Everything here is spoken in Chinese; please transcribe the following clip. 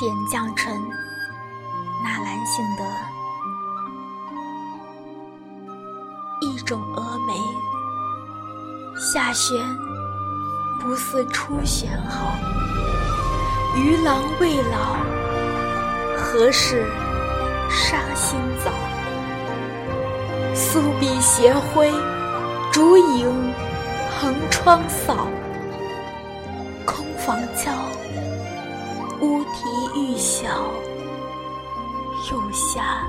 点绛唇纳兰性德一种峨眉，下弦不似初弦好。余郎未老，何事伤心早？素笔斜挥，烛影横窗扫。空房娇，乌啼欲晓，又下。